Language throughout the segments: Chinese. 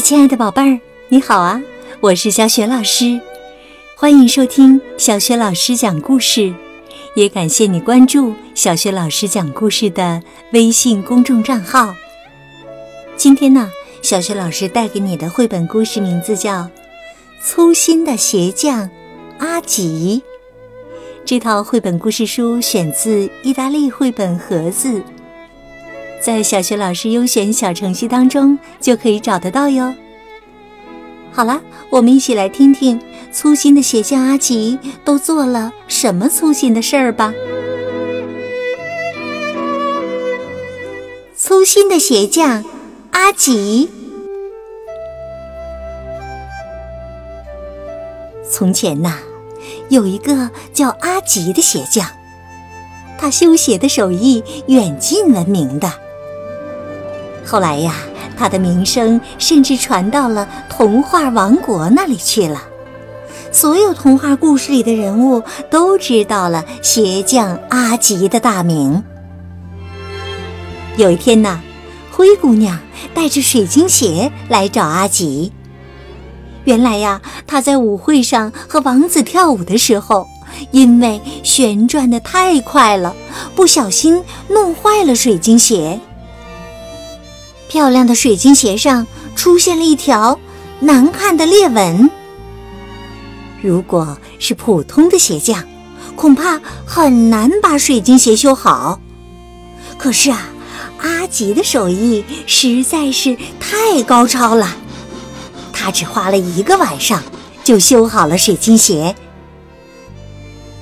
亲爱的宝贝儿，你好啊！我是小雪老师，欢迎收听小雪老师讲故事，也感谢你关注小雪老师讲故事的微信公众账号。今天呢，小雪老师带给你的绘本故事名字叫《粗心的鞋匠阿吉》。这套绘本故事书选自意大利绘本盒子。在小学老师优选小程序当中就可以找得到哟。好了，我们一起来听听粗心的鞋匠阿吉都做了什么粗心的事儿吧。粗心的鞋匠阿吉。从前呐，有一个叫阿吉的鞋匠，他修鞋的手艺远近闻名的。后来呀，他的名声甚至传到了童话王国那里去了。所有童话故事里的人物都知道了鞋匠阿吉的大名。有一天呢，灰姑娘带着水晶鞋来找阿吉。原来呀，她在舞会上和王子跳舞的时候，因为旋转的太快了，不小心弄坏了水晶鞋。漂亮的水晶鞋上出现了一条难看的裂纹。如果是普通的鞋匠，恐怕很难把水晶鞋修好。可是啊，阿吉的手艺实在是太高超了，他只花了一个晚上就修好了水晶鞋。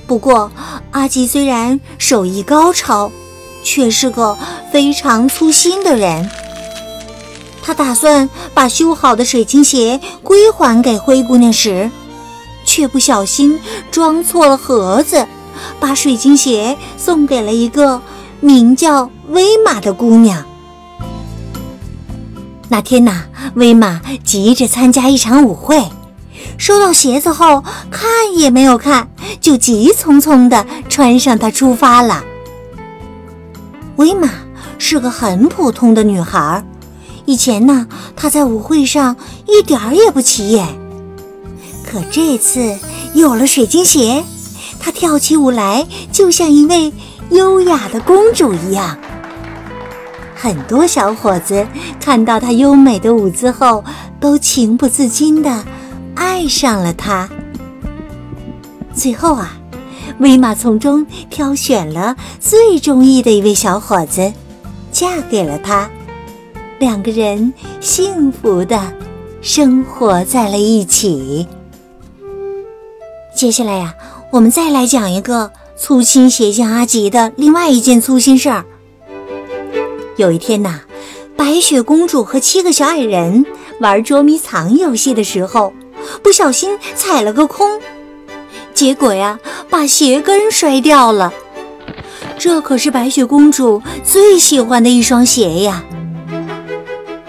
不过，阿吉虽然手艺高超，却是个非常粗心的人。他打算把修好的水晶鞋归还给灰姑娘时，却不小心装错了盒子，把水晶鞋送给了一个名叫威玛的姑娘。那天呐，威玛急着参加一场舞会，收到鞋子后看也没有看，就急匆匆地穿上它出发了。威玛是个很普通的女孩。以前呢，她在舞会上一点儿也不起眼，可这次有了水晶鞋，她跳起舞来就像一位优雅的公主一样。很多小伙子看到她优美的舞姿后，都情不自禁地爱上了她。最后啊，威玛从中挑选了最中意的一位小伙子，嫁给了他。两个人幸福的生活在了一起。接下来呀，我们再来讲一个粗心鞋匠阿吉的另外一件粗心事儿。有一天呐，白雪公主和七个小矮人玩捉迷藏游戏的时候，不小心踩了个空，结果呀，把鞋跟摔掉了。这可是白雪公主最喜欢的一双鞋呀。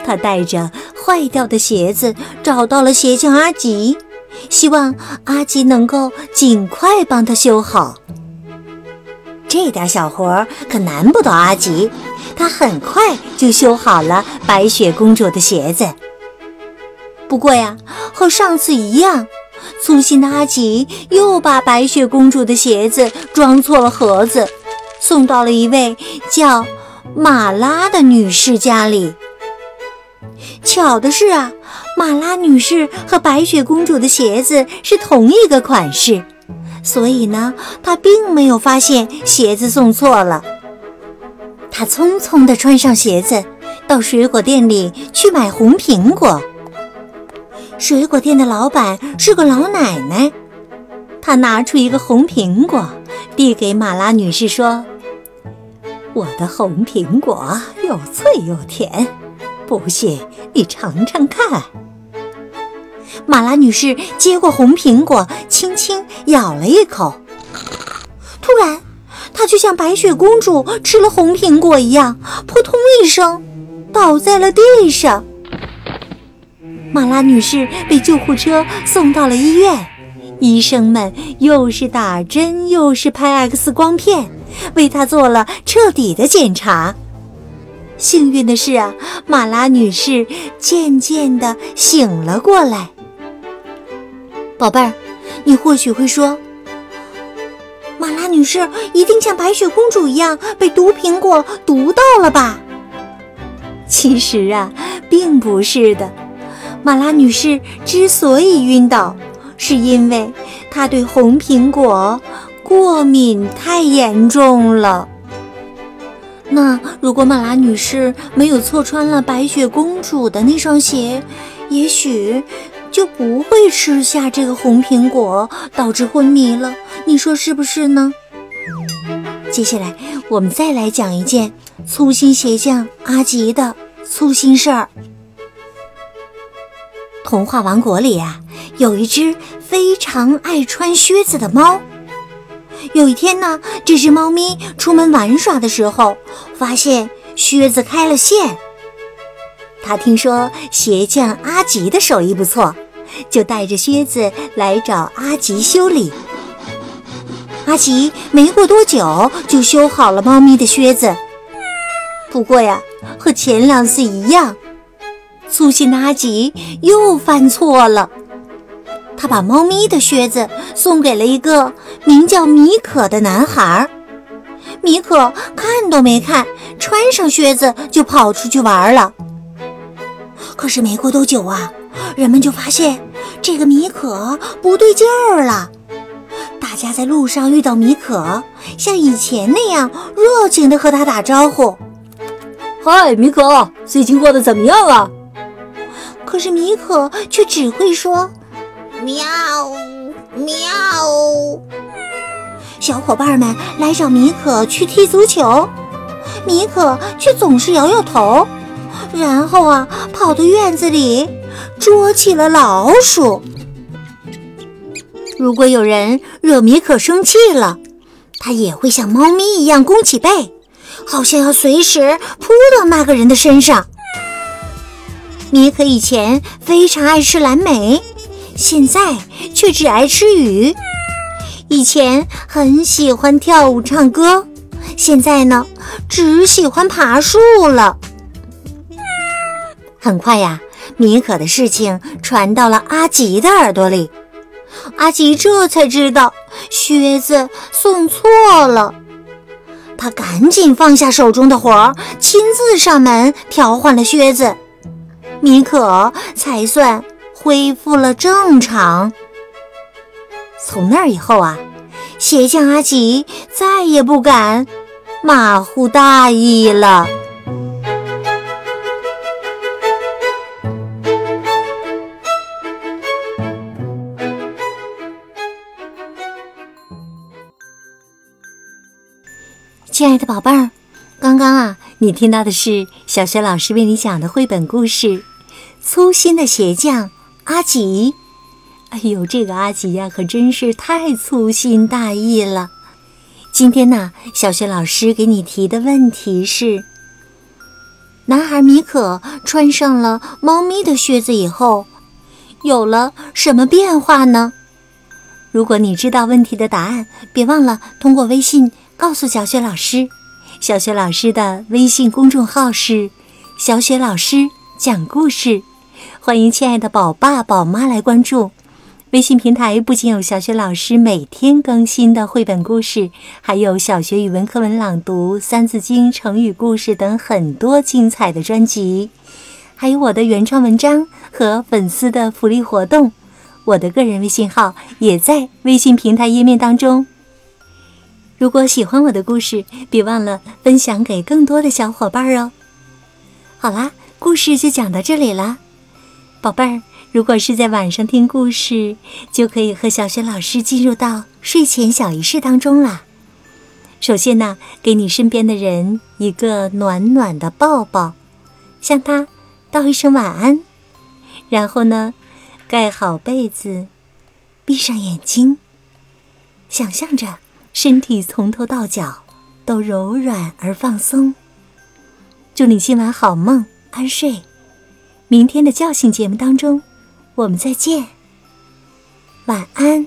他带着坏掉的鞋子找到了鞋匠阿吉，希望阿吉能够尽快帮他修好。这点小活可难不倒阿吉，他很快就修好了白雪公主的鞋子。不过呀，和上次一样，粗心的阿吉又把白雪公主的鞋子装错了盒子，送到了一位叫马拉的女士家里。巧的是啊，马拉女士和白雪公主的鞋子是同一个款式，所以呢，她并没有发现鞋子送错了。她匆匆地穿上鞋子，到水果店里去买红苹果。水果店的老板是个老奶奶，她拿出一个红苹果，递给马拉女士说：“我的红苹果又脆又甜。”不信，你尝尝看。马拉女士接过红苹果，轻轻咬了一口。突然，她就像白雪公主吃了红苹果一样，扑通一声倒在了地上。马拉女士被救护车送到了医院，医生们又是打针又是拍 X 光片，为她做了彻底的检查。幸运的是啊，马拉女士渐渐的醒了过来。宝贝儿，你或许会说，马拉女士一定像白雪公主一样被毒苹果毒到了吧？其实啊，并不是的。马拉女士之所以晕倒，是因为她对红苹果过敏太严重了。那如果马拉女士没有错穿了白雪公主的那双鞋，也许就不会吃下这个红苹果，导致昏迷了。你说是不是呢？接下来我们再来讲一件粗心鞋匠阿吉的粗心事儿。童话王国里啊，有一只非常爱穿靴子的猫。有一天呢，这只猫咪出门玩耍的时候，发现靴子开了线。他听说鞋匠阿吉的手艺不错，就带着靴子来找阿吉修理。阿吉没过多久就修好了猫咪的靴子，不过呀，和前两次一样。粗心的阿吉又犯错了，他把猫咪的靴子送给了一个名叫米可的男孩。米可看都没看，穿上靴子就跑出去玩了。可是没过多久啊，人们就发现这个米可不对劲儿了。大家在路上遇到米可，像以前那样热情地和他打招呼：“嗨，米可，最近过得怎么样啊？”可是米可却只会说“喵喵”。小伙伴们来找米可去踢足球，米可却总是摇摇头，然后啊，跑到院子里捉起了老鼠。如果有人惹米可生气了，他也会像猫咪一样弓起背，好像要随时扑到那个人的身上。米可以前非常爱吃蓝莓，现在却只爱吃鱼。以前很喜欢跳舞唱歌，现在呢，只喜欢爬树了。很快呀，米可的事情传到了阿吉的耳朵里，阿吉这才知道靴子送错了，他赶紧放下手中的活儿，亲自上门调换了靴子。米可才算恢复了正常。从那以后啊，鞋匠阿吉再也不敢马虎大意了。亲爱的宝贝儿，刚刚啊。你听到的是小雪老师为你讲的绘本故事《粗心的鞋匠阿吉》。哎呦，这个阿吉呀，可真是太粗心大意了。今天呢，小雪老师给你提的问题是：男孩米可穿上了猫咪的靴子以后，有了什么变化呢？如果你知道问题的答案，别忘了通过微信告诉小雪老师。小雪老师的微信公众号是“小雪老师讲故事”，欢迎亲爱的宝爸宝妈来关注。微信平台不仅有小学老师每天更新的绘本故事，还有小学语文课文朗读、三字经、成语故事等很多精彩的专辑，还有我的原创文章和粉丝的福利活动。我的个人微信号也在微信平台页面当中。如果喜欢我的故事，别忘了分享给更多的小伙伴哦。好啦，故事就讲到这里了，宝贝儿。如果是在晚上听故事，就可以和小雪老师进入到睡前小仪式当中了。首先呢，给你身边的人一个暖暖的抱抱，向他道一声晚安。然后呢，盖好被子，闭上眼睛，想象着。身体从头到脚都柔软而放松。祝你今晚好梦，安睡。明天的教训节目当中，我们再见。晚安。